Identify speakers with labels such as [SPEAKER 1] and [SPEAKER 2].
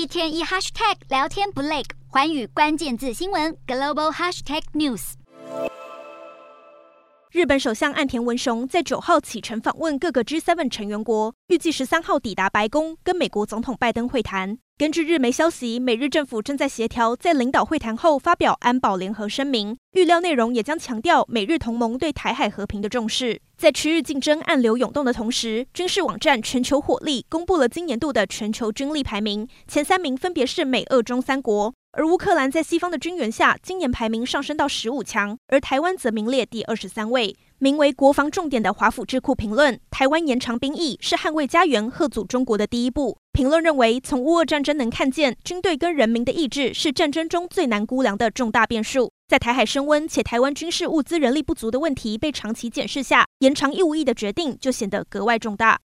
[SPEAKER 1] 一天一 hashtag 聊天不累，环宇关键字新闻 global hashtag news。
[SPEAKER 2] 日本首相岸田文雄在九号启程访问各个 G7 成员国，预计十三号抵达白宫，跟美国总统拜登会谈。根据日媒消息，美日政府正在协调，在领导会谈后发表安保联合声明，预料内容也将强调美日同盟对台海和平的重视。在区域竞争暗流涌动的同时，军事网站全球火力公布了今年度的全球军力排名，前三名分别是美、俄、中三国。而乌克兰在西方的军援下，今年排名上升到十五强，而台湾则名列第二十三位。名为“国防重点”的华府智库评论：台湾延长兵役是捍卫家园、吓阻中国的第一步。评论认为，从乌俄战争能看见，军队跟人民的意志是战争中最难估量的重大变数。在台海升温且台湾军事物资人力不足的问题被长期检视下，延长义务役的决定就显得格外重大。